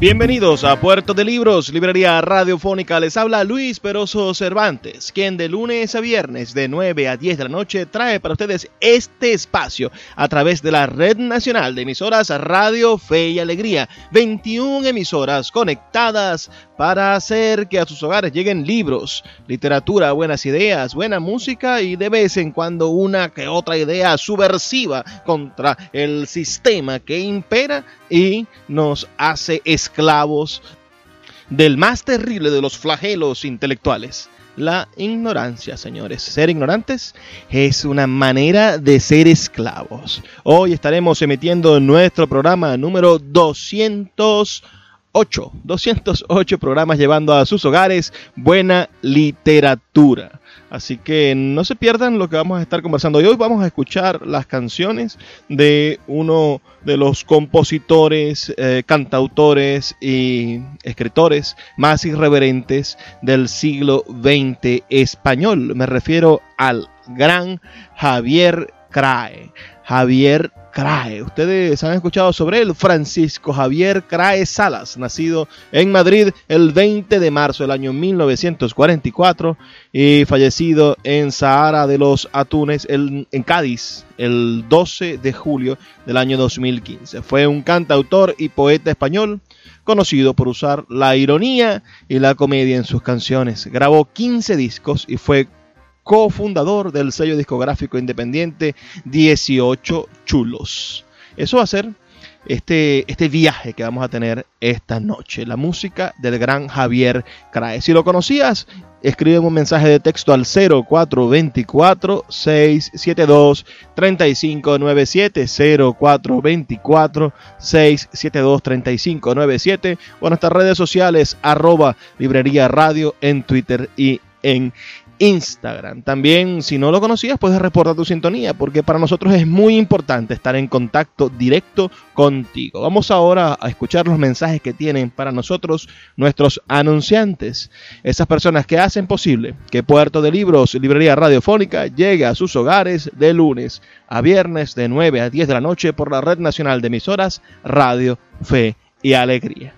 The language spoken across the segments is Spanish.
Bienvenidos a Puerto de Libros, Librería Radiofónica. Les habla Luis Peroso Cervantes, quien de lunes a viernes de 9 a 10 de la noche trae para ustedes este espacio a través de la Red Nacional de Emisoras Radio Fe y Alegría. 21 emisoras conectadas para hacer que a sus hogares lleguen libros, literatura, buenas ideas, buena música y de vez en cuando una que otra idea subversiva contra el sistema que impera y nos hace esclavos del más terrible de los flagelos intelectuales. La ignorancia, señores. Ser ignorantes es una manera de ser esclavos. Hoy estaremos emitiendo nuestro programa número 200 8, 208 programas llevando a sus hogares buena literatura. Así que no se pierdan lo que vamos a estar conversando. Y hoy vamos a escuchar las canciones de uno de los compositores, eh, cantautores y escritores más irreverentes del siglo XX español. Me refiero al gran Javier Crae. Javier Crae. Ustedes han escuchado sobre él, Francisco Javier Crae Salas, nacido en Madrid el 20 de marzo del año 1944 y fallecido en Sahara de los Atunes en Cádiz el 12 de julio del año 2015. Fue un cantautor y poeta español conocido por usar la ironía y la comedia en sus canciones. Grabó 15 discos y fue cofundador del sello discográfico independiente 18 Chulos. Eso va a ser este, este viaje que vamos a tener esta noche, la música del gran Javier Crae. Si lo conocías, escribe un mensaje de texto al 0424 672 3597 0424 672 3597 o en nuestras redes sociales arroba librería radio en Twitter y en Instagram. También, si no lo conocías, puedes reportar tu sintonía, porque para nosotros es muy importante estar en contacto directo contigo. Vamos ahora a escuchar los mensajes que tienen para nosotros nuestros anunciantes, esas personas que hacen posible que Puerto de Libros, Librería Radiofónica, llegue a sus hogares de lunes a viernes de 9 a 10 de la noche por la Red Nacional de Emisoras Radio, Fe y Alegría.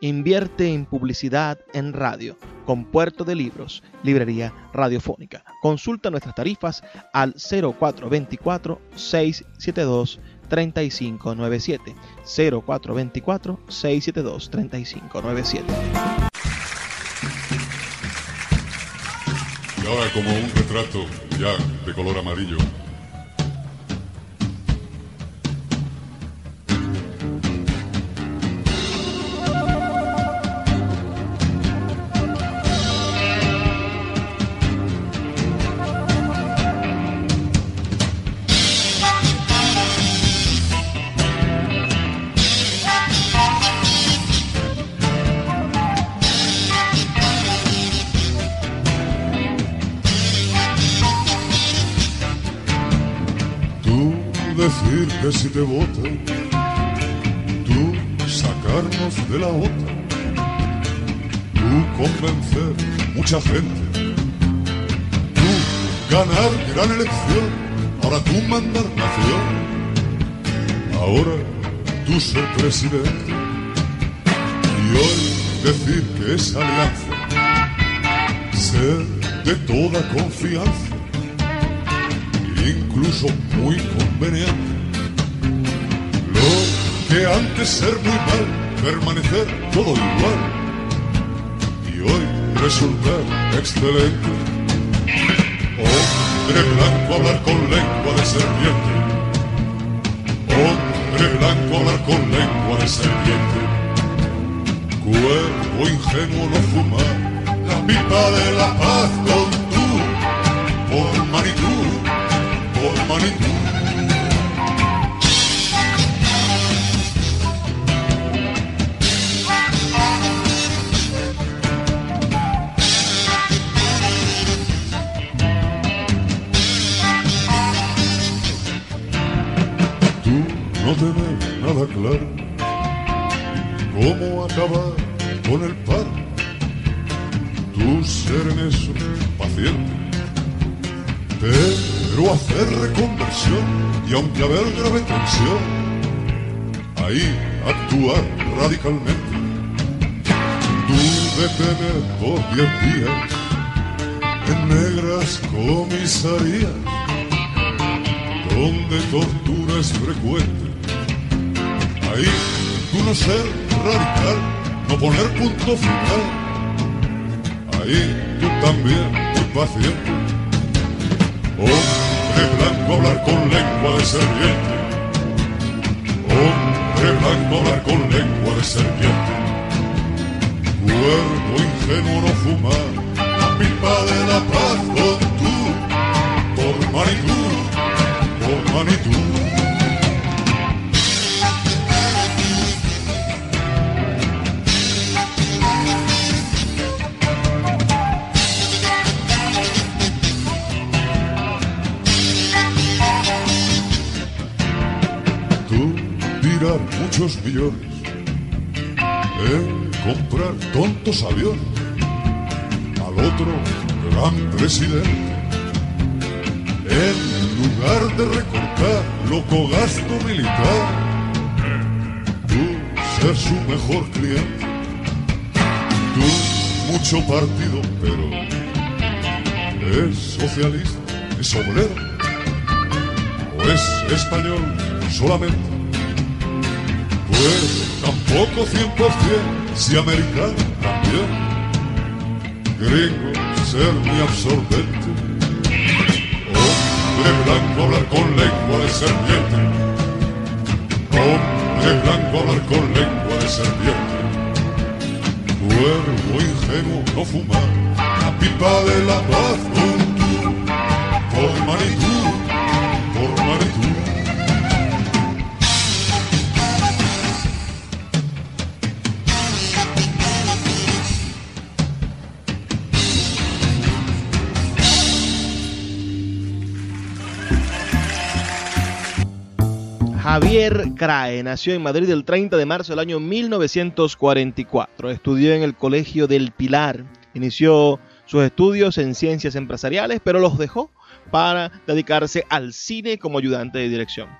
Invierte en publicidad en radio con Puerto de Libros, Librería Radiofónica. Consulta nuestras tarifas al 0424 672 3597 0424 672 3597 ahora como un retrato ya de color amarillo. Que si te votan, tú sacarnos de la otra, tú convencer mucha gente, tú ganar gran elección, ahora tú mandar nación, ahora tú ser presidente. Y hoy decir que es alianza, ser de toda confianza, incluso muy conveniente. Que antes ser muy mal, permanecer todo igual, y hoy resultar excelente. Hombre blanco hablar con lengua de serpiente. Hombre blanco hablar con lengua de serpiente Cuerpo ingenuo no fumar la pipa de la paz con tú, por manitú, por manitú. Cómo acabar con el paro. Tú ser en eso paciente, pero hacer reconversión y aunque haber grave tensión, ahí actuar radicalmente. Tú detener por diez días en negras comisarías donde tortura es frecuente. Ahí tú no ser radical, no poner punto final. Ahí tú también, muy paciente. Hombre blanco hablar con lengua de serpiente. Hombre blanco hablar con lengua de serpiente. Cuerpo ingenuo no fumar, la pipa de la paz con tú, por manitú, por manitú. Millones en comprar tontos aviones al otro gran presidente. En lugar de recortar loco gasto militar, tú ser su mejor cliente. Tú mucho partido, pero es socialista, es obrero o es español solamente tampoco 100%, si americano también. Gringo, ser muy absorbente. Hombre blanco hablar con lengua de serpiente. Hombre blanco hablar con lengua de serpiente. Cuervo ingenuo no fumar, la pipa de la paz por manitú, por manitú. Javier Crae nació en Madrid el 30 de marzo del año 1944. Estudió en el Colegio del Pilar. Inició sus estudios en ciencias empresariales, pero los dejó para dedicarse al cine como ayudante de dirección.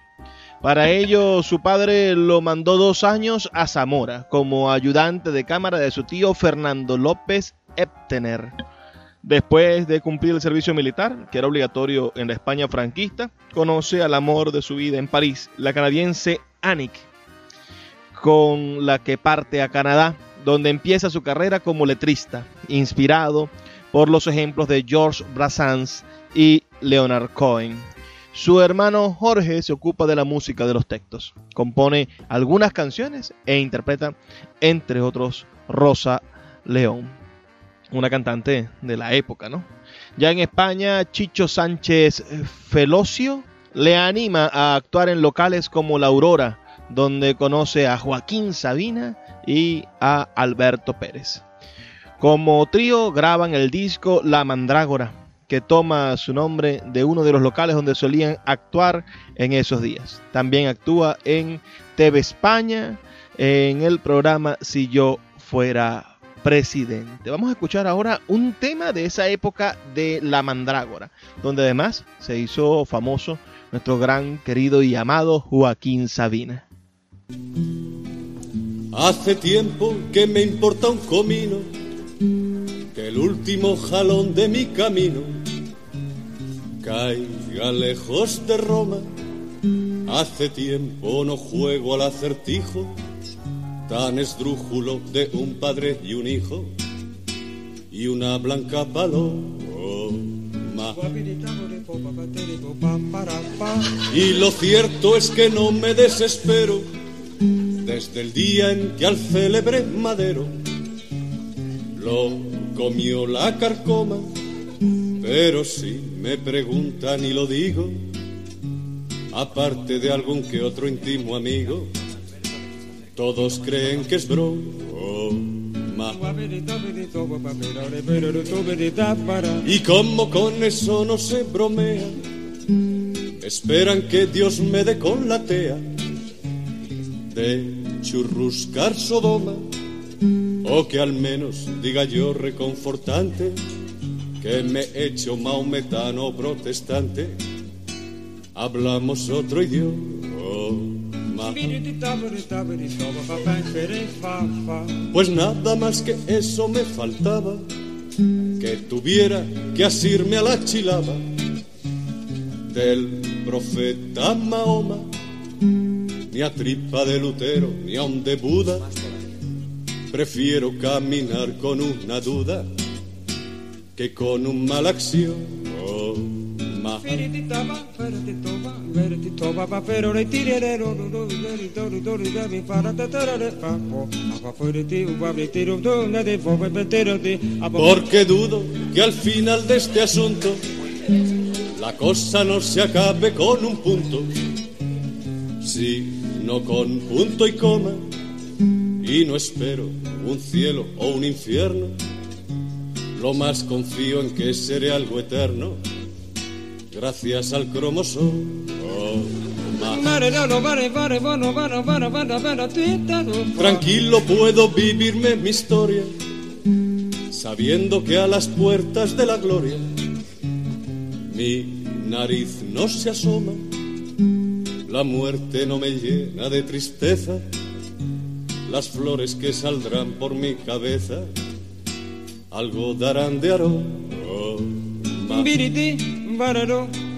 Para ello, su padre lo mandó dos años a Zamora como ayudante de cámara de su tío Fernando López Eptener. Después de cumplir el servicio militar, que era obligatorio en la España franquista, conoce al amor de su vida en París, la canadiense Annick, con la que parte a Canadá, donde empieza su carrera como letrista, inspirado por los ejemplos de Georges Brassens y Leonard Cohen. Su hermano Jorge se ocupa de la música de los textos, compone algunas canciones e interpreta, entre otros, Rosa León una cantante de la época, ¿no? Ya en España, Chicho Sánchez Felocio le anima a actuar en locales como La Aurora, donde conoce a Joaquín Sabina y a Alberto Pérez. Como trío graban el disco La Mandrágora, que toma su nombre de uno de los locales donde solían actuar en esos días. También actúa en TV España, en el programa Si yo fuera presidente. Vamos a escuchar ahora un tema de esa época de La Mandrágora, donde además se hizo famoso nuestro gran querido y amado Joaquín Sabina. Hace tiempo que me importa un comino, que el último jalón de mi camino caiga lejos de Roma. Hace tiempo no juego al acertijo tan esdrújulo de un padre y un hijo y una blanca paloma. Y lo cierto es que no me desespero desde el día en que al célebre madero lo comió la carcoma. Pero si me preguntan y lo digo, aparte de algún que otro íntimo amigo, todos creen que es broma. Y como con eso no se bromea, esperan que Dios me dé con la tea de churruscar Sodoma, o que al menos diga yo reconfortante que me he hecho maometano protestante. Hablamos otro idioma. Pues nada más que eso me faltaba, que tuviera que asirme a la chilaba del profeta Mahoma, ni a tripa de Lutero, ni a un de Buda. Prefiero caminar con una duda que con un mal acción. Porque dudo que al final de este asunto la cosa no se acabe con un punto, sino con punto y coma. Y no espero un cielo o un infierno, lo más confío en que seré algo eterno gracias al cromosoma. Tranquilo puedo vivirme mi historia, sabiendo que a las puertas de la gloria mi nariz no se asoma, la muerte no me llena de tristeza, las flores que saldrán por mi cabeza algo darán de aroma.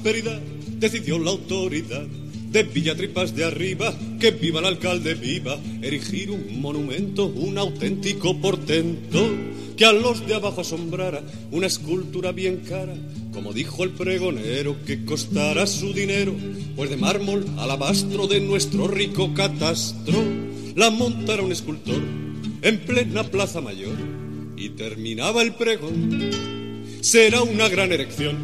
Prosperidad decidió la autoridad. De Villatripas de arriba, que viva el alcalde viva, erigir un monumento, un auténtico portento, que a los de abajo asombrara, una escultura bien cara, como dijo el pregonero, que costara su dinero, pues de mármol alabastro de nuestro rico catastro, la montara un escultor en plena plaza mayor, y terminaba el pregón, será una gran erección.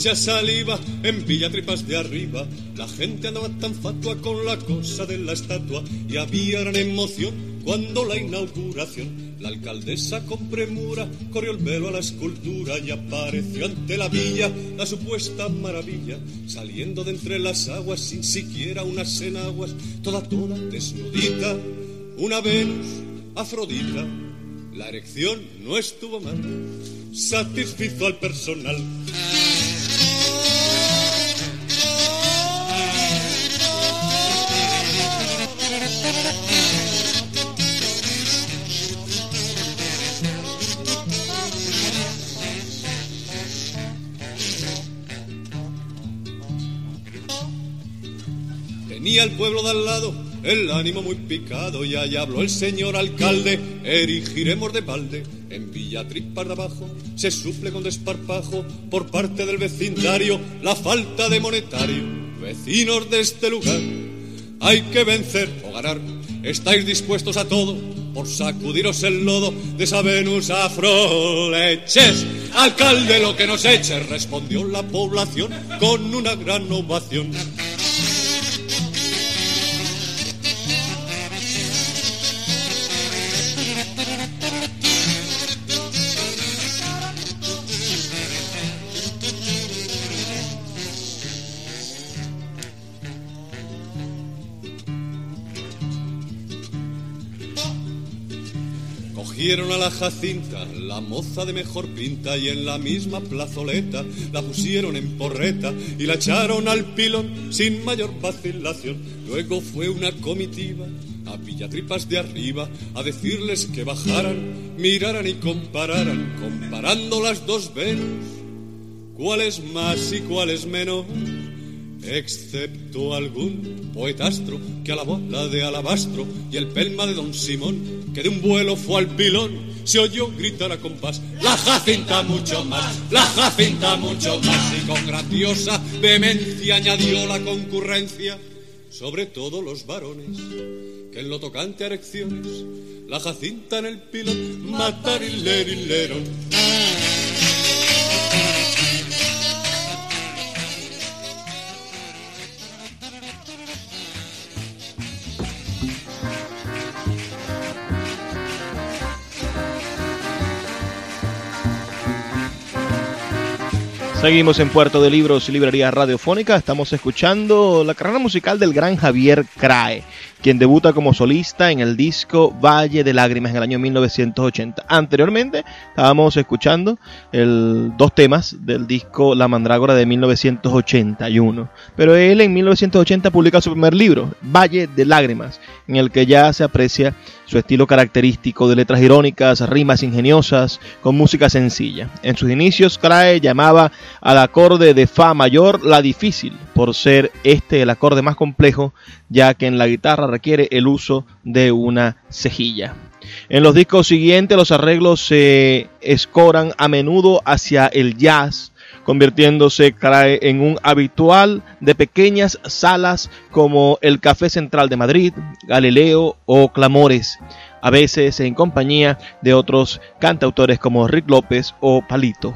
Mucha saliva en Villatripas de arriba. La gente andaba tan fatua con la cosa de la estatua y había gran emoción cuando la inauguración La alcaldesa con premura corrió el velo a la escultura y apareció ante la villa la supuesta maravilla, saliendo de entre las aguas sin siquiera unas enaguas, toda, toda desnudita, una Venus Afrodita. La erección no estuvo mal, satisfizo al personal. Tenía el pueblo de al lado el ánimo muy picado y allá habló el señor alcalde, erigiremos de balde en Villatripas de abajo se suple con desparpajo por parte del vecindario la falta de monetario. Vecinos de este lugar, hay que vencer o ganar. ¿Estáis dispuestos a todo por sacudiros el lodo de esa Venus afroleches? Alcalde, lo que nos eche, respondió la población con una gran ovación. Cogieron a la Jacinta, la moza de mejor pinta, y en la misma plazoleta la pusieron en porreta y la echaron al pilón sin mayor vacilación. Luego fue una comitiva a Villatripas de arriba a decirles que bajaran, miraran y compararan, comparando las dos Venus, cuál es más y cuál es menos excepto algún poetastro que alabó la de alabastro y el pelma de don Simón, que de un vuelo fue al pilón, se oyó gritar a compás, la jacinta mucho más, la jacinta mucho más, y con grandiosa vehemencia añadió la concurrencia, sobre todo los varones, que en lo tocante a erecciones, la jacinta en el pilón, matar y Seguimos en Puerto de Libros, Librería Radiofónica. Estamos escuchando la carrera musical del gran Javier Crae, quien debuta como solista en el disco Valle de Lágrimas en el año 1980. Anteriormente estábamos escuchando el, dos temas del disco La Mandrágora de 1981. Pero él en 1980 publica su primer libro, Valle de Lágrimas, en el que ya se aprecia su estilo característico de letras irónicas, rimas ingeniosas, con música sencilla. En sus inicios, Crae llamaba al acorde de Fa mayor la difícil, por ser este el acorde más complejo, ya que en la guitarra requiere el uso de una cejilla. En los discos siguientes los arreglos se escoran a menudo hacia el jazz, convirtiéndose en un habitual de pequeñas salas como el Café Central de Madrid, Galileo o Clamores, a veces en compañía de otros cantautores como Rick López o Palito.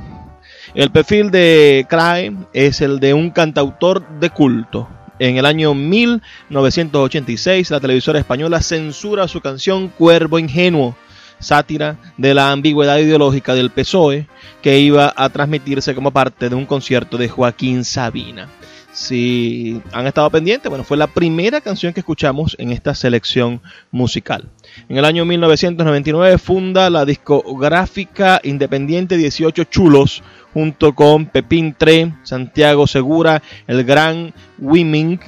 El perfil de Crae es el de un cantautor de culto. En el año 1986, la televisora española censura su canción Cuervo Ingenuo, sátira de la ambigüedad ideológica del PSOE que iba a transmitirse como parte de un concierto de Joaquín Sabina. Si han estado pendientes, bueno, fue la primera canción que escuchamos en esta selección musical. En el año 1999 funda la discográfica independiente 18 Chulos junto con Pepín Tre, Santiago Segura, el gran Wiming,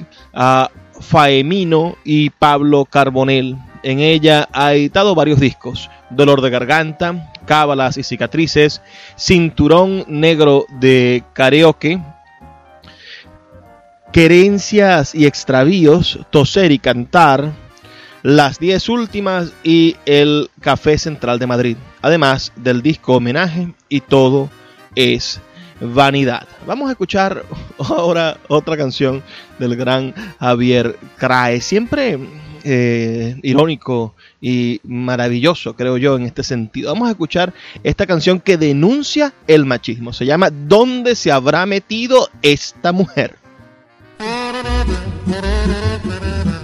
Faemino y Pablo Carbonel. En ella ha editado varios discos, Dolor de Garganta, Cábalas y Cicatrices, Cinturón Negro de Karaoke, Querencias y Extravíos, Toser y Cantar, Las Diez Últimas y El Café Central de Madrid, además del disco Homenaje y Todo es Vanidad. Vamos a escuchar ahora otra canción del gran Javier Crae, siempre eh, irónico y maravilloso, creo yo, en este sentido. Vamos a escuchar esta canción que denuncia el machismo. Se llama ¿Dónde se habrá metido esta mujer?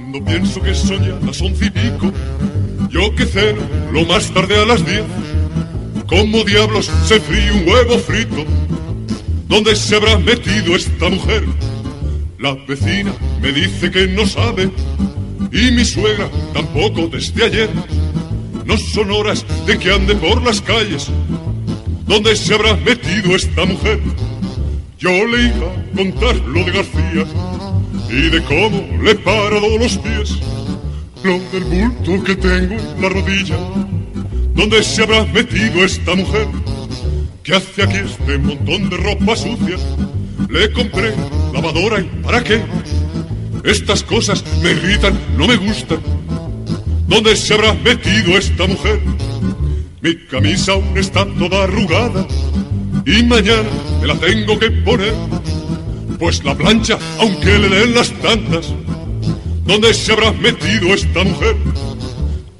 Cuando pienso que son ya las once y pico, yo que ceno lo más tarde a las diez, como diablos se fríe un huevo frito. ¿Dónde se habrá metido esta mujer? La vecina me dice que no sabe y mi suegra tampoco desde ayer. No son horas de que ande por las calles. ¿Dónde se habrá metido esta mujer? Yo le iba a contar lo de García y de cómo le he parado los pies. Lo del bulto que tengo en la rodilla. ¿Dónde se habrá metido esta mujer? ¿Qué hace aquí este montón de ropa sucia? Le compré lavadora y ¿para qué? Estas cosas me irritan, no me gustan. ¿Dónde se habrá metido esta mujer? Mi camisa aún está toda arrugada y mañana me la tengo que poner. Pues la plancha, aunque le den las tantas, ¿dónde se habrá metido esta mujer?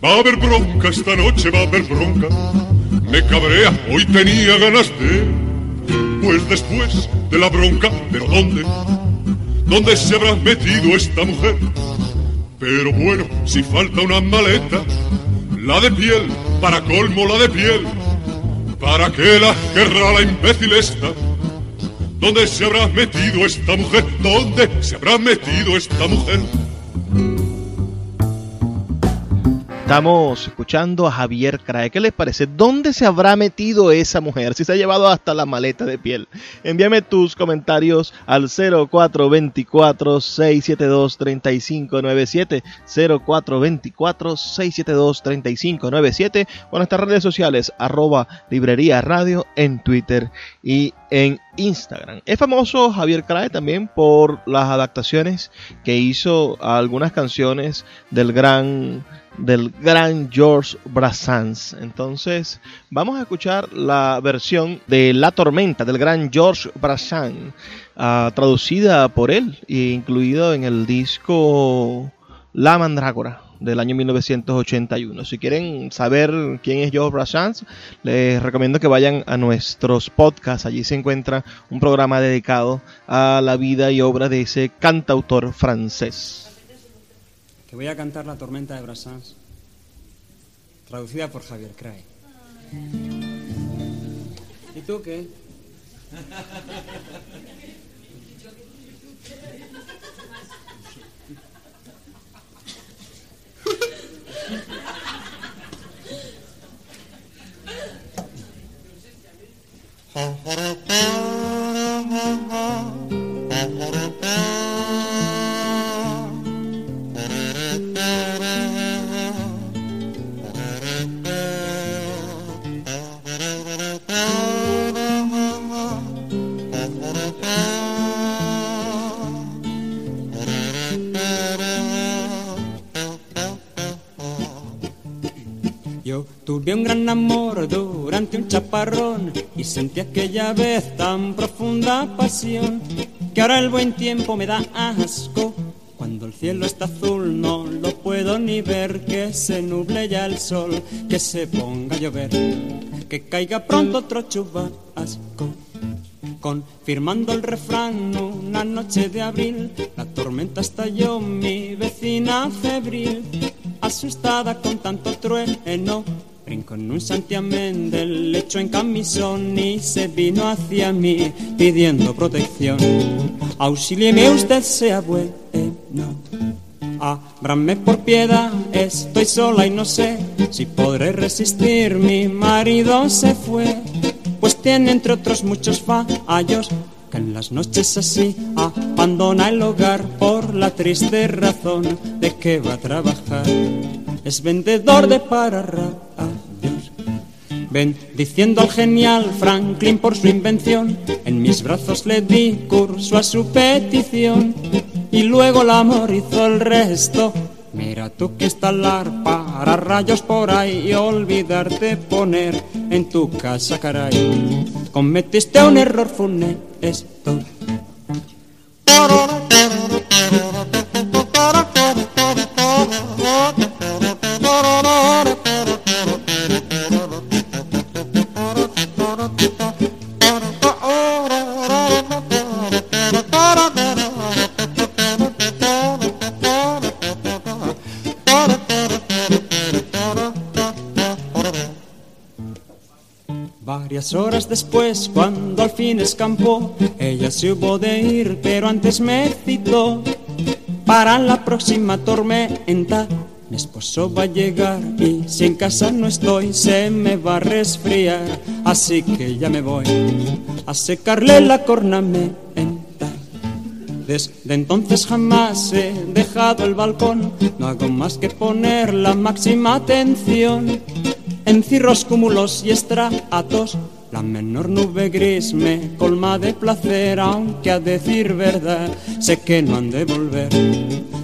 Va a haber bronca esta noche, va a haber bronca. Me cabrea, hoy tenía ganas de. Pues después de la bronca, ¿pero dónde? ¿Dónde se habrá metido esta mujer? Pero bueno, si falta una maleta, la de piel, para colmo la de piel. ¿Para qué la querrá la imbécil esta? ¿Dónde se habrá metido esta mujer? ¿Dónde se habrá metido esta mujer? Estamos escuchando a Javier Crae. ¿Qué les parece? ¿Dónde se habrá metido esa mujer? Si se ha llevado hasta la maleta de piel. Envíame tus comentarios al 0424-672-3597. 0424-672-3597. O nuestras redes sociales, arroba librería radio en Twitter y en Instagram. Es famoso Javier Crae también por las adaptaciones que hizo a algunas canciones del gran del gran George Brassens. Entonces, vamos a escuchar la versión de La Tormenta del gran George Brassens, uh, traducida por él e incluido en el disco La Mandrágora del año 1981. Si quieren saber quién es George Brassens, les recomiendo que vayan a nuestros podcasts. Allí se encuentra un programa dedicado a la vida y obra de ese cantautor francés. Te voy a cantar La tormenta de Brassens, traducida por Javier Crae. ¿Y tú qué? tuve un gran amor durante un chaparrón y sentí aquella vez tan profunda pasión que ahora el buen tiempo me da asco. Cuando el cielo está azul no lo puedo ni ver, que se nuble ya el sol, que se ponga a llover, que caiga pronto otro chubasco. Confirmando el refrán, una noche de abril, la tormenta estalló, mi vecina febril, asustada con tanto trueno, brincó en un santiamén del lecho en camisón y se vino hacia mí pidiendo protección. Auxílieme usted, sea bueno. Ábrame por piedad, estoy sola y no sé si podré resistir. Mi marido se fue, pues tiene entre otros muchos fallos que en las noches así abandona el hogar por la triste razón de que va a trabajar. Es vendedor de pararrayos. Bendiciendo al genial Franklin por su invención, en mis brazos le di curso a su petición y luego el amor hizo el resto. Mira tú que instalar para rayos por ahí y olvidarte poner en tu casa, caray. Cometiste un error funesto. Después, cuando al fin escampó, ella se hubo de ir, pero antes me citó para la próxima tormenta. Mi esposo va a llegar y si en casa no estoy se me va a resfriar, así que ya me voy a secarle la cornamenta. Desde entonces jamás he dejado el balcón, no hago más que poner la máxima atención en cirros, cúmulos y estratos. La menor nube gris me colma de placer, aunque a decir verdad sé que no han de volver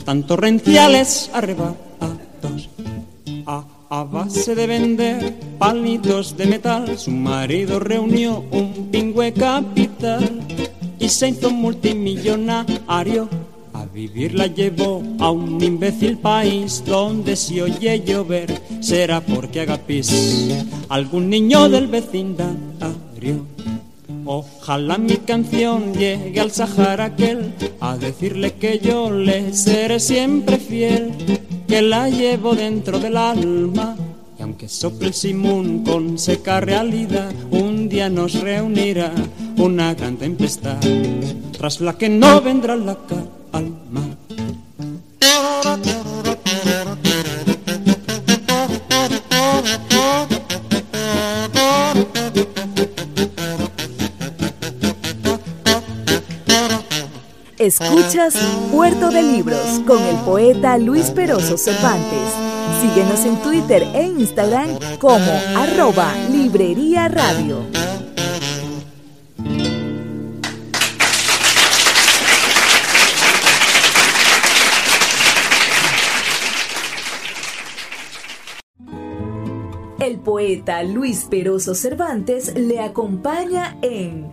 tan torrenciales arrebatos. A, a base de vender palitos de metal, su marido reunió un pingüe capital y se hizo multimillonario vivir la llevó a un imbécil país donde si oye llover será porque haga pis algún niño del vecindario. Ojalá mi canción llegue al Sahara aquel a decirle que yo le seré siempre fiel, que la llevo dentro del alma. Y aunque sople el simón con seca realidad, un día nos reunirá una gran tempestad, tras la que no vendrá la calma Escuchas Puerto de Libros con el poeta Luis Peroso Cervantes. Síguenos en Twitter e Instagram como arroba Librería Radio. El poeta Luis Peroso Cervantes le acompaña en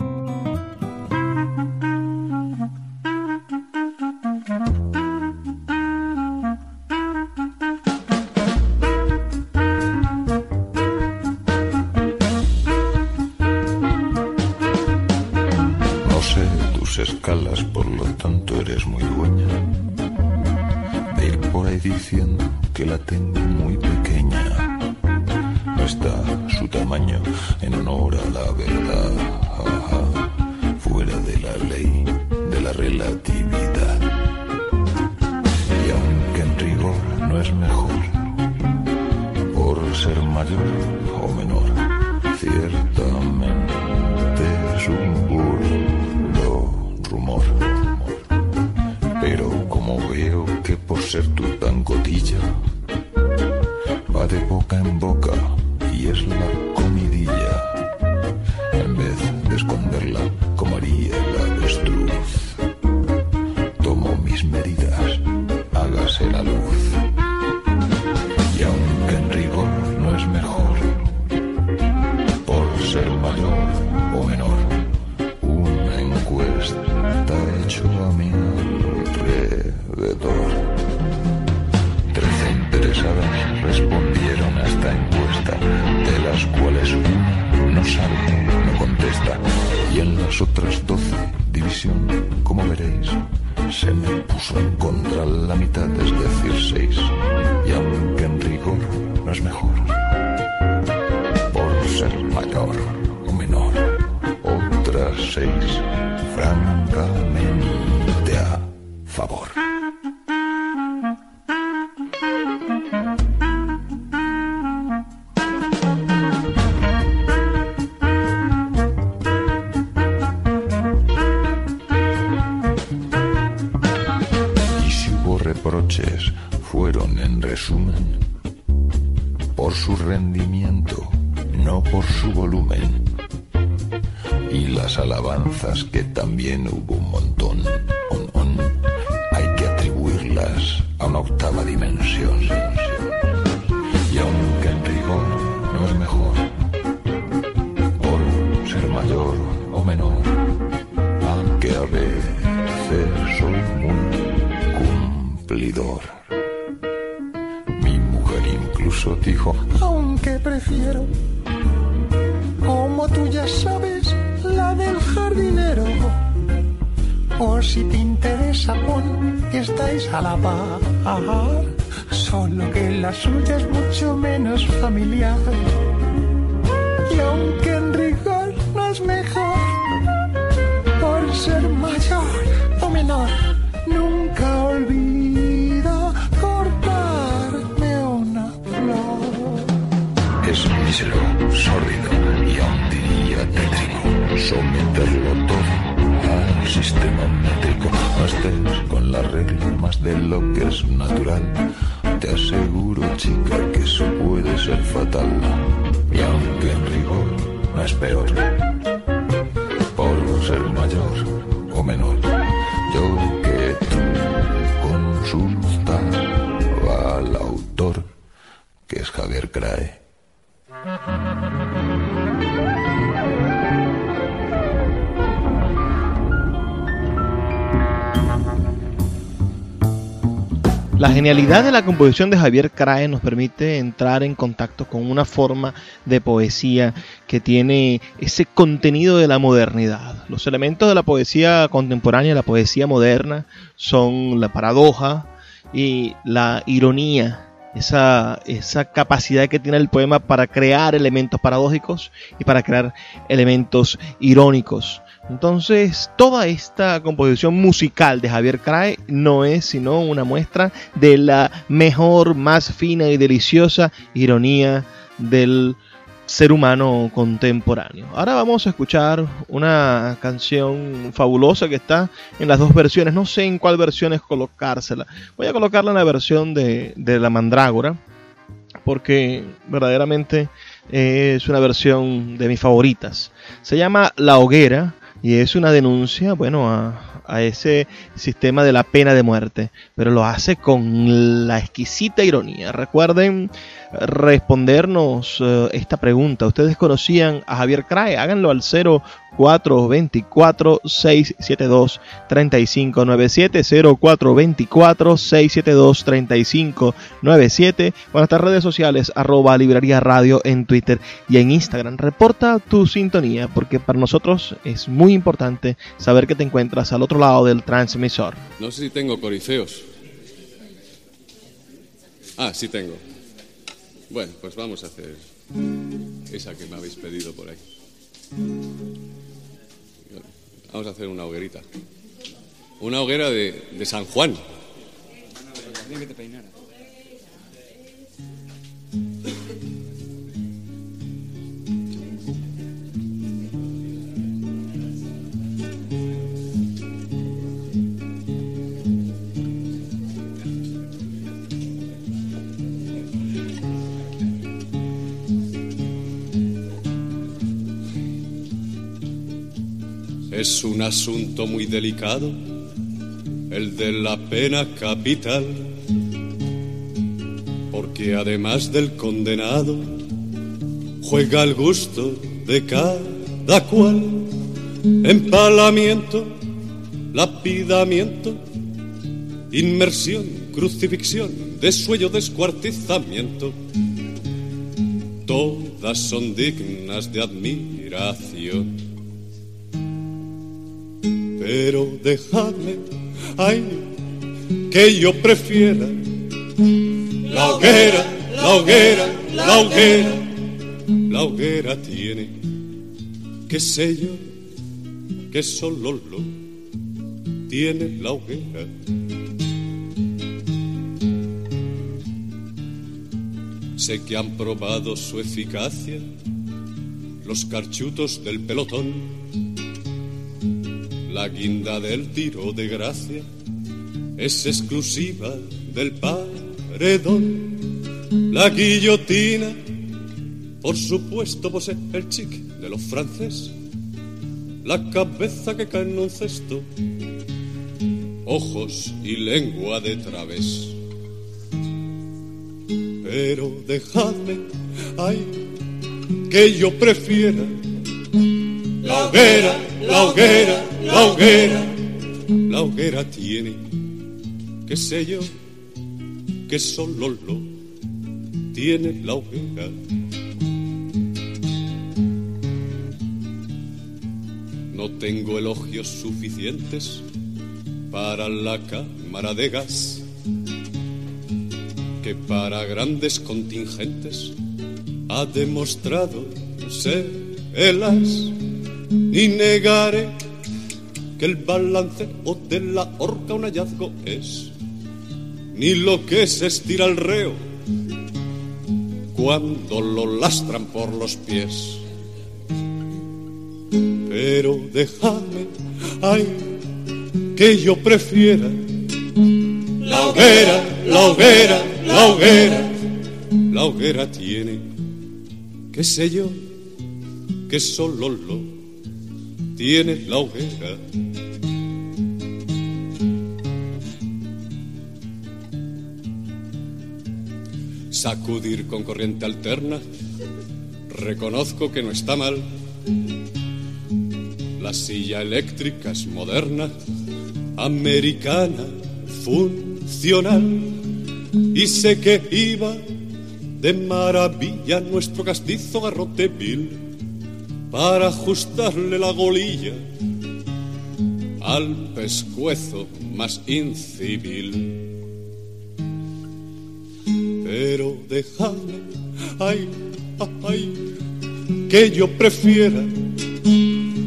T'ha hecho a mi alrededor. Trece interesadas respondieron a esta encuesta, de las cuales una no sabe, no contesta. Y en las otras doce, división, como veréis, se me puso en contra la mitad, es decir, seis. Y aunque en rigor no es mejor, por ser mayor las seis, francamente a favor. también hubo sistema métrico. Estés con la regla más de lo que es natural. Te aseguro, chica, que eso puede ser fatal. Y aunque en rigor no es peor, por ser mayor o menor, yo que tú consultaba al autor, que es Javier Crae. La genialidad de la composición de Javier Crae nos permite entrar en contacto con una forma de poesía que tiene ese contenido de la modernidad. Los elementos de la poesía contemporánea, la poesía moderna, son la paradoja y la ironía, esa, esa capacidad que tiene el poema para crear elementos paradójicos y para crear elementos irónicos. Entonces, toda esta composición musical de Javier Crae no es sino una muestra de la mejor, más fina y deliciosa ironía del ser humano contemporáneo. Ahora vamos a escuchar una canción fabulosa que está en las dos versiones. No sé en cuál versión es colocársela. Voy a colocarla en la versión de, de La Mandrágora porque verdaderamente es una versión de mis favoritas. Se llama La Hoguera y es una denuncia, bueno, a, a, ese sistema de la pena de muerte, pero lo hace con la exquisita ironía. Recuerden respondernos uh, esta pregunta. ¿Ustedes conocían a Javier Crae? Háganlo al 0424 672 3597 0424 672 3597 o redes sociales arroba librería radio en Twitter y en Instagram. Reporta tu sintonía porque para nosotros es muy importante saber que te encuentras al otro lado del transmisor. No sé si tengo corifeos. Ah, sí tengo. Bueno, pues vamos a hacer esa que me habéis pedido por ahí. Vamos a hacer una hoguerita. Una hoguera de, de San Juan. Es un asunto muy delicado, el de la pena capital, porque además del condenado, juega al gusto de cada cual, empalamiento, lapidamiento, inmersión, crucifixión, desuello, descuartizamiento, todas son dignas de admiración pero dejadme, ay, que yo prefiera la hoguera, la hoguera, la hoguera, la hoguera tiene, qué sé yo, que solo lo tiene la hoguera. Sé que han probado su eficacia los carchutos del pelotón la guinda del tiro de gracia es exclusiva del paredón. La guillotina, por supuesto, posee el chic de los franceses. La cabeza que cae en un cesto, ojos y lengua de través. Pero dejadme, ay, que yo prefiera la hoguera, la hoguera la hoguera, la hoguera tiene, qué sé yo, que solo lo tiene la hoguera. No tengo elogios suficientes para la cámara de gas, que para grandes contingentes ha demostrado ser el as, ni negaré que el balance o de la horca un hallazgo es, ni lo que se estira el reo cuando lo lastran por los pies. Pero déjame, ay, que yo prefiera la hoguera, la hoguera, la hoguera. La hoguera tiene, qué sé yo, que solo lo tiene la hoguera. Sacudir con corriente alterna, reconozco que no está mal. La silla eléctrica es moderna, americana, funcional. Y sé que iba de maravilla nuestro castizo garrote vil para ajustarle la golilla al pescuezo más incivil. Pero déjame, ay, ay, que yo prefiera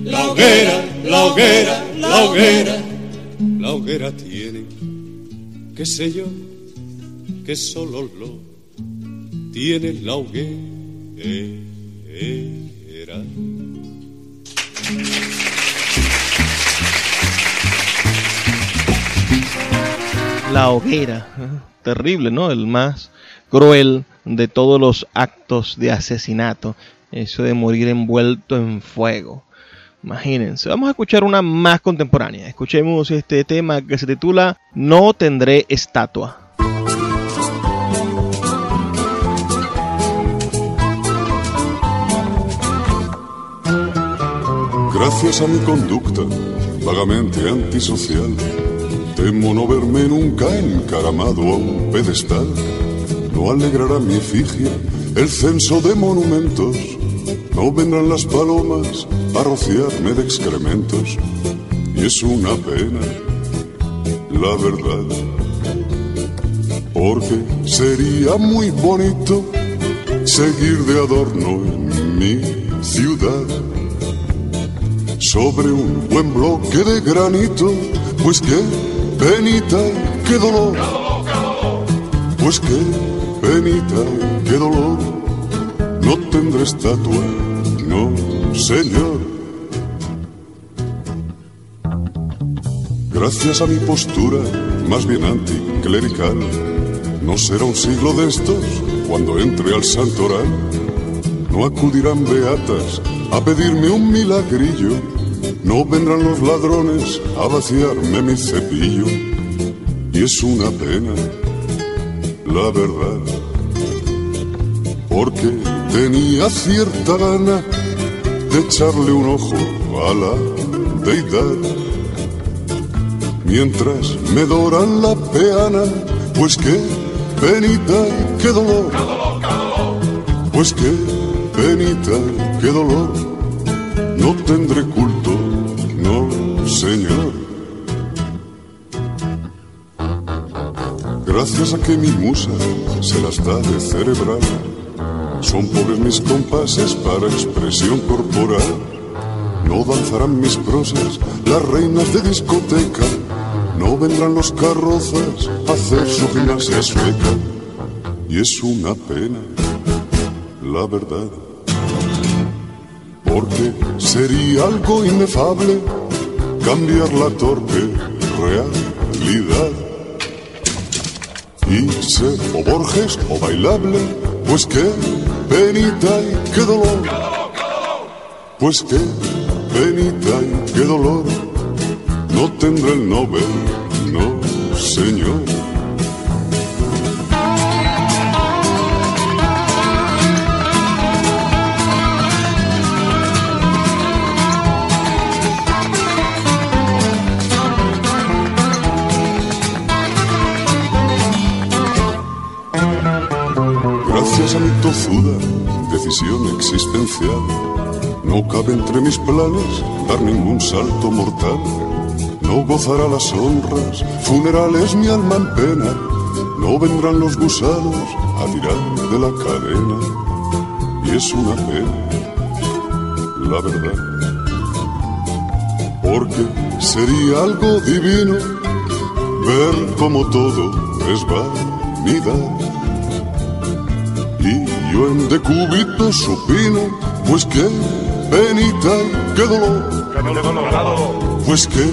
la hoguera, la hoguera, la hoguera. La hoguera tiene, qué sé yo, que solo lo tiene la hoguera. La hoguera, terrible, ¿no? El más cruel de todos los actos de asesinato, eso de morir envuelto en fuego. Imagínense, vamos a escuchar una más contemporánea. Escuchemos este tema que se titula No tendré estatua. Gracias a mi conducta vagamente antisocial, temo no verme nunca encaramado a un pedestal. No alegrará mi efigie. El censo de monumentos, no vendrán las palomas a rociarme de excrementos. Y es una pena, la verdad, porque sería muy bonito seguir de adorno en mi ciudad. Sobre un buen bloque de granito, pues qué penita qué dolor, pues qué penita qué dolor, no tendré estatua, no señor. Gracias a mi postura, más bien anticlerical, no será un siglo de estos cuando entre al santoral. No acudirán beatas a pedirme un milagrillo, no vendrán los ladrones a vaciarme mi cepillo. Y es una pena, la verdad, porque tenía cierta gana de echarle un ojo a la deidad. Mientras me doran la peana, pues qué penita qué dolor, pues qué penita, qué dolor, no tendré culto, no, Señor. Gracias a que mi musa se las da de cerebral, son pobres mis compases para expresión corporal. No danzarán mis prosas las reinas de discoteca, no vendrán los carrozas a hacer su gimnasia sueca. Y es una pena, la verdad porque sería algo inefable cambiar la torpe realidad. Y ser o Borges o bailable, pues qué penita y qué dolor. Pues qué penita y qué dolor. No tendré el Nobel, no, señor. Decisión existencial, no cabe entre mis planes dar ningún salto mortal. no gozará las honras. Funerales mi alma en pena, no vendrán los gusanos a tirar de la cadena, y es una pena, la verdad, porque sería algo divino. Ver como todo es vanidad. Yo en decúbito supino, pues qué penita, qué dolor, pues qué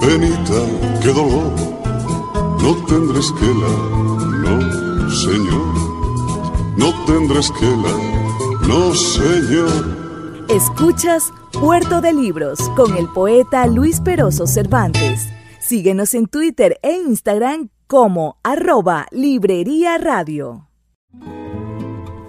penita, qué dolor, no tendré esquela, no señor, no tendré esquela, no señor. Escuchas Puerto de Libros con el poeta Luis Peroso Cervantes. Síguenos en Twitter e Instagram como arroba Librería Radio.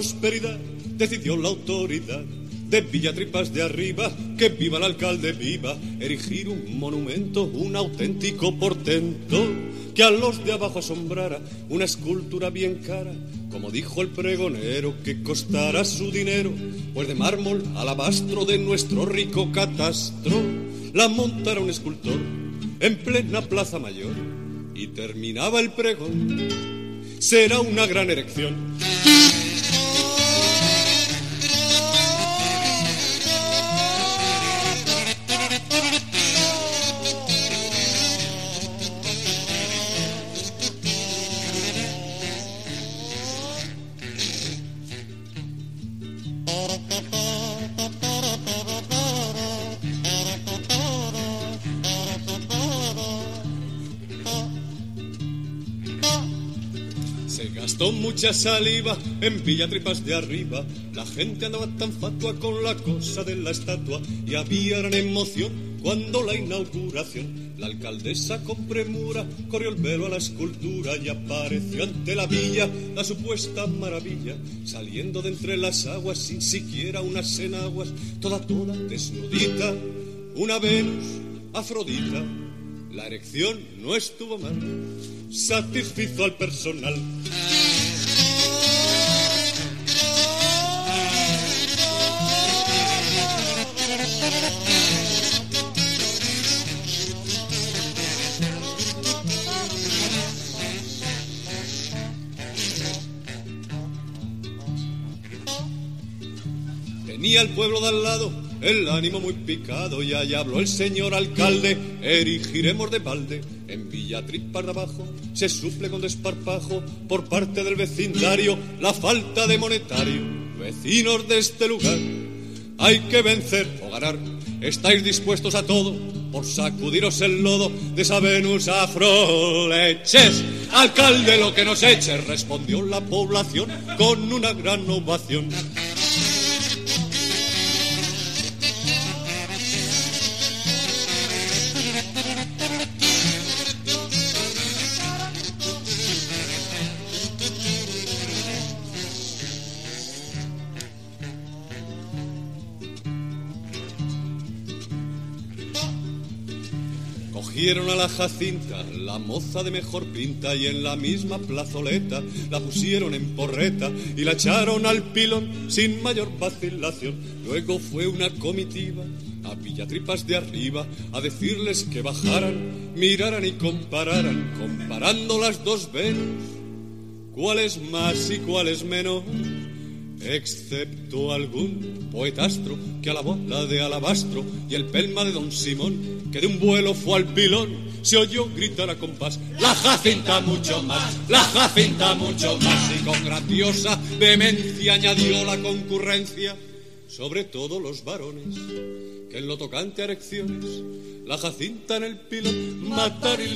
Prosperidad decidió la autoridad de Villatripas de arriba, que viva el alcalde, viva, erigir un monumento, un auténtico portento, que a los de abajo asombrara, una escultura bien cara, como dijo el pregonero, que costara su dinero, pues de mármol, alabastro de nuestro rico catastro, la montara un escultor en plena plaza mayor, y terminaba el pregón, será una gran erección. Gastó mucha saliva en Villatripas de arriba. La gente andaba tan fatua con la cosa de la estatua y había gran emoción cuando la inauguración. La alcaldesa con premura corrió el velo a la escultura y apareció ante la villa la supuesta maravilla, saliendo de entre las aguas sin siquiera unas enaguas, toda toda desnudita, una Venus Afrodita. La erección no estuvo mal, satisfizo al personal. Tenía el pueblo de al lado el ánimo muy picado y allá habló el señor alcalde, erigiremos de balde en Villatripas de abajo, se suple con desparpajo por parte del vecindario la falta de monetario. Vecinos de este lugar, hay que vencer o ganar, estáis dispuestos a todo por sacudiros el lodo de esa Venus afroleches. Alcalde, lo que nos eche, respondió la población con una gran ovación. Cogieron a la Jacinta, la moza de mejor pinta, y en la misma plazoleta la pusieron en porreta y la echaron al pilón sin mayor vacilación. Luego fue una comitiva a Villatripas de arriba a decirles que bajaran, miraran y compararan, comparando las dos Venus, cuál es más y cuál es menos excepto algún poetastro que alabó la de alabastro y el pelma de don Simón, que de un vuelo fue al pilón, se oyó gritar a compás, la Jacinta mucho más, la Jacinta mucho más, y con grandiosa vehemencia añadió la concurrencia, sobre todo los varones, que en lo tocante a erecciones, la Jacinta en el pilón, matar y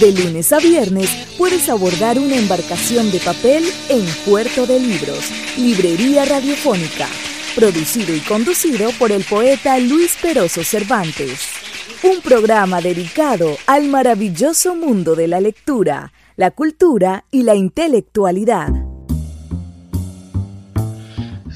De lunes a viernes puedes abordar una embarcación de papel en Puerto de Libros, Librería Radiofónica, producido y conducido por el poeta Luis Peroso Cervantes. Un programa dedicado al maravilloso mundo de la lectura, la cultura y la intelectualidad.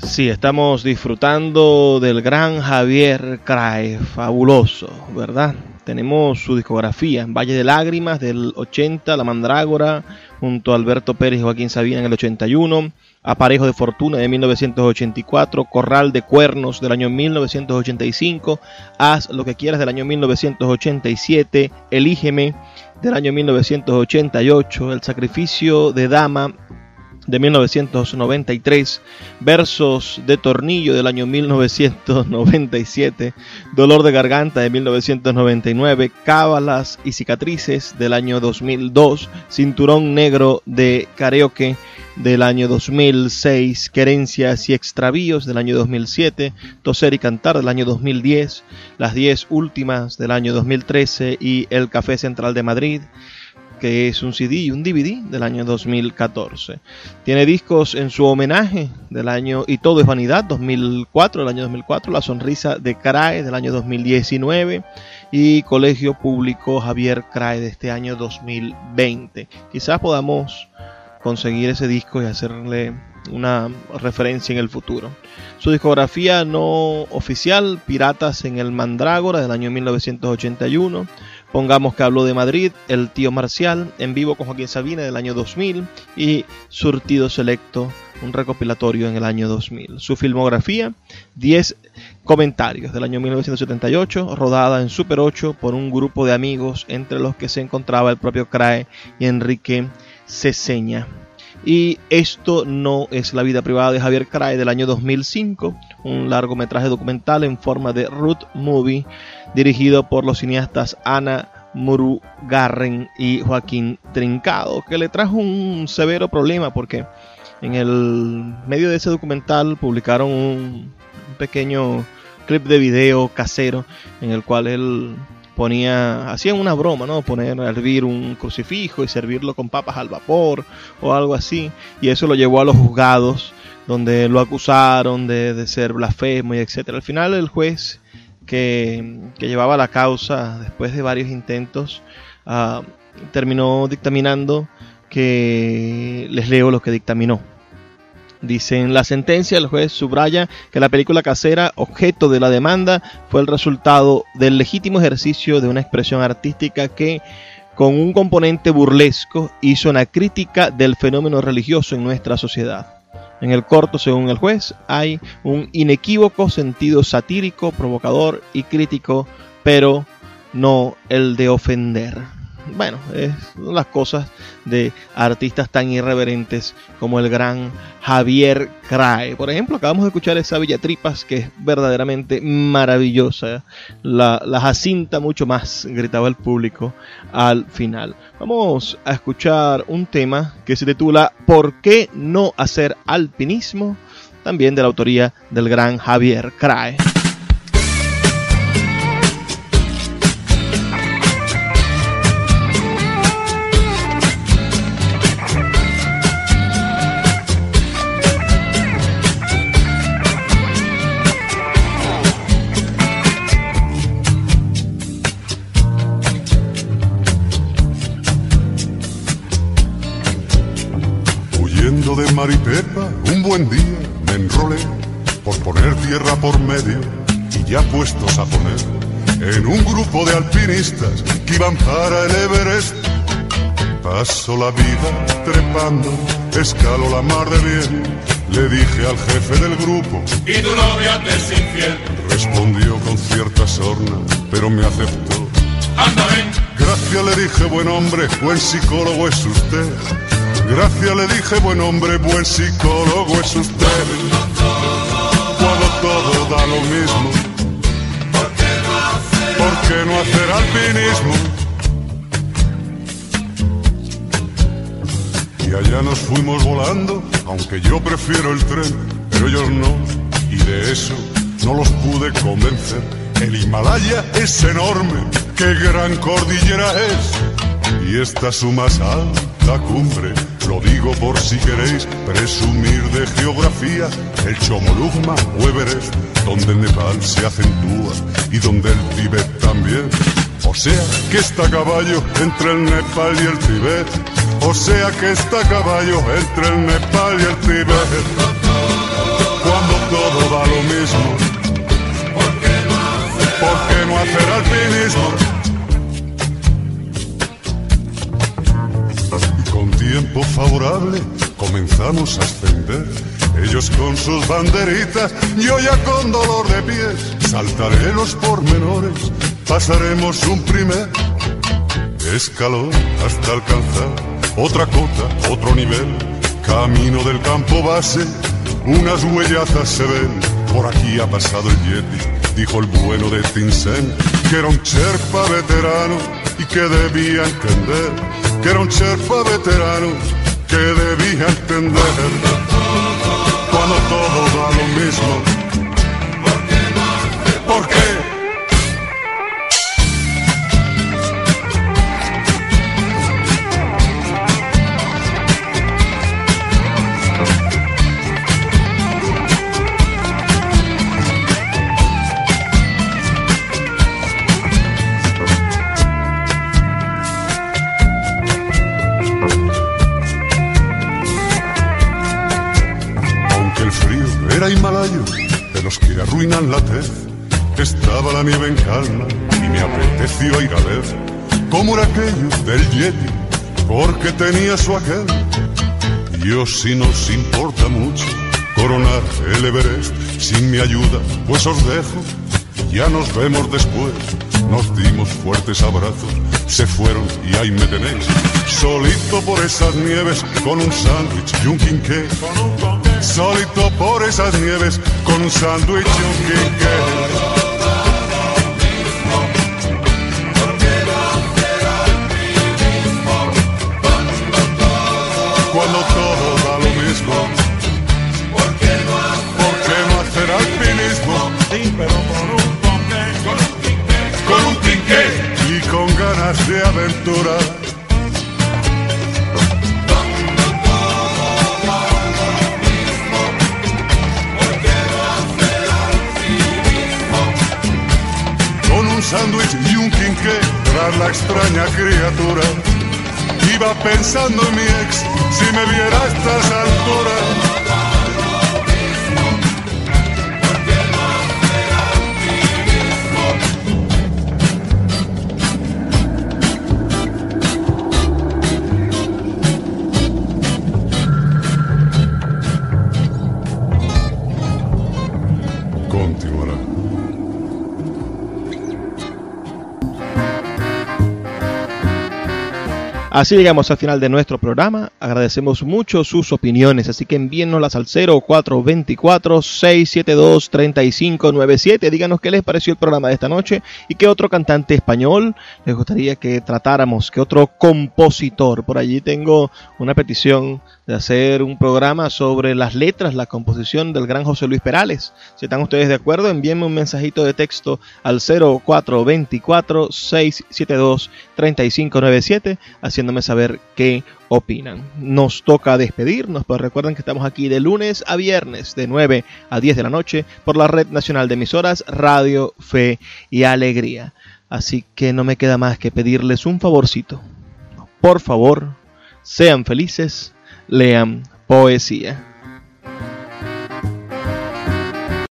Sí, estamos disfrutando del gran Javier Crae, fabuloso, ¿verdad? Tenemos su discografía, Valle de Lágrimas del 80, La Mandrágora, junto a Alberto Pérez y Joaquín Sabina en el 81, Aparejo de Fortuna de 1984, Corral de Cuernos del año 1985, Haz lo que quieras del año 1987, Elígeme del año 1988, El Sacrificio de Dama de 1993, Versos de Tornillo del año 1997, Dolor de Garganta de 1999, Cábalas y Cicatrices del año 2002, Cinturón Negro de Karaoke del año 2006, Querencias y Extravíos del año 2007, Toser y Cantar del año 2010, Las 10 Últimas del año 2013 y El Café Central de Madrid que es un CD y un DVD del año 2014. Tiene discos en su homenaje del año Y todo es vanidad 2004, del año 2004, La sonrisa de Crae del año 2019 y Colegio Público Javier Crae de este año 2020. Quizás podamos conseguir ese disco y hacerle una referencia en el futuro. Su discografía no oficial, Piratas en el Mandrágora del año 1981, Pongamos que habló de Madrid, El Tío Marcial, en vivo con Joaquín Sabina del año 2000 y Surtido Selecto, un recopilatorio en el año 2000. Su filmografía, 10 comentarios del año 1978, rodada en Super 8 por un grupo de amigos entre los que se encontraba el propio Crae y Enrique Ceseña. Y esto no es la vida privada de Javier Crae del año 2005, un largometraje documental en forma de root movie dirigido por los cineastas Ana Murugarren y Joaquín Trincado, que le trajo un severo problema porque en el medio de ese documental publicaron un, pequeño clip de video casero en el cual él ponía, hacían una broma, ¿no? Poner a hervir un crucifijo y servirlo con papas al vapor o algo así. Y eso lo llevó a los juzgados, donde lo acusaron de, de ser blasfemo y etcétera. Al final el juez que, llevaba la causa después de varios intentos, ah, terminó dictaminando que les leo lo que dictaminó. Dice en la sentencia, el juez subraya que la película casera, objeto de la demanda, fue el resultado del legítimo ejercicio de una expresión artística que, con un componente burlesco, hizo una crítica del fenómeno religioso en nuestra sociedad. En el corto, según el juez, hay un inequívoco sentido satírico, provocador y crítico, pero no el de ofender. Bueno, es las cosas de artistas tan irreverentes como el gran Javier Crae. Por ejemplo, acabamos de escuchar esa Villatripas que es verdaderamente maravillosa. La, la Jacinta mucho más, gritaba el público al final. Vamos a escuchar un tema que se titula ¿Por qué no hacer alpinismo? También de la autoría del gran Javier Crae. Maripepa, un buen día me enrolé por poner tierra por medio y ya puestos a poner en un grupo de alpinistas que iban para el Everest. Paso la vida trepando, escalo la mar de bien. Le dije al jefe del grupo, ¿y tu novia te es infiel? Respondió con cierta sorna, pero me aceptó. Gracias le dije, buen hombre, buen psicólogo es usted. Gracias le dije, buen hombre, buen psicólogo es usted. Cuando todo da lo mismo, ¿Por qué no hacer? ¿por qué no hacer alpinismo? Y allá nos fuimos volando, aunque yo prefiero el tren, pero ellos no, y de eso no los pude convencer. El Himalaya es enorme, qué gran cordillera es. Y esta es su más alta cumbre, lo digo por si queréis presumir de geografía, el Chomolungma o Everest, donde el Nepal se acentúa y donde el Tíbet también. O sea que está a caballo entre el Nepal y el Tíbet. O sea que está a caballo entre el Nepal y el Tíbet. Cuando todo da lo mismo. ¿Por qué no hacer alpinismo? Tiempo favorable comenzamos a ascender. Ellos con sus banderitas, yo ya con dolor de pies. Saltaré los pormenores, pasaremos un primer escalón hasta alcanzar otra cota, otro nivel. Camino del campo base, unas huellazas se ven. Por aquí ha pasado el Yeti, dijo el bueno de Tinsen, que era un Sherpa veterano y que debía entender, que era un Sherpa veterano que debía entender. Cuando todo da lo mismo. Arruinan la tez, estaba la nieve en calma y me apeteció ir a ver cómo era aquello del Yeti, porque tenía su aquel. Yo si nos importa mucho coronar el Everest sin mi ayuda, pues os dejo, ya nos vemos después. Nos dimos fuertes abrazos, se fueron y ahí me tenéis, solito por esas nieves con un sándwich y un quinqué. Solito por esas nieves con un sándwich y un quinqué. De aventura. Con un sándwich y un quinqué tras la extraña criatura. Iba pensando en mi ex, si me viera a estas alturas. Así llegamos al final de nuestro programa. Agradecemos mucho sus opiniones, así que envíennoslas al 0424-672-3597. Díganos qué les pareció el programa de esta noche y qué otro cantante español les gustaría que tratáramos, qué otro compositor. Por allí tengo una petición de hacer un programa sobre las letras, la composición del gran José Luis Perales. Si están ustedes de acuerdo, envíenme un mensajito de texto al 0424-672-3597 haciéndome saber qué opinan. Nos toca despedirnos, pero recuerden que estamos aquí de lunes a viernes de 9 a 10 de la noche por la Red Nacional de Emisoras Radio, Fe y Alegría. Así que no me queda más que pedirles un favorcito. Por favor, sean felices, lean poesía.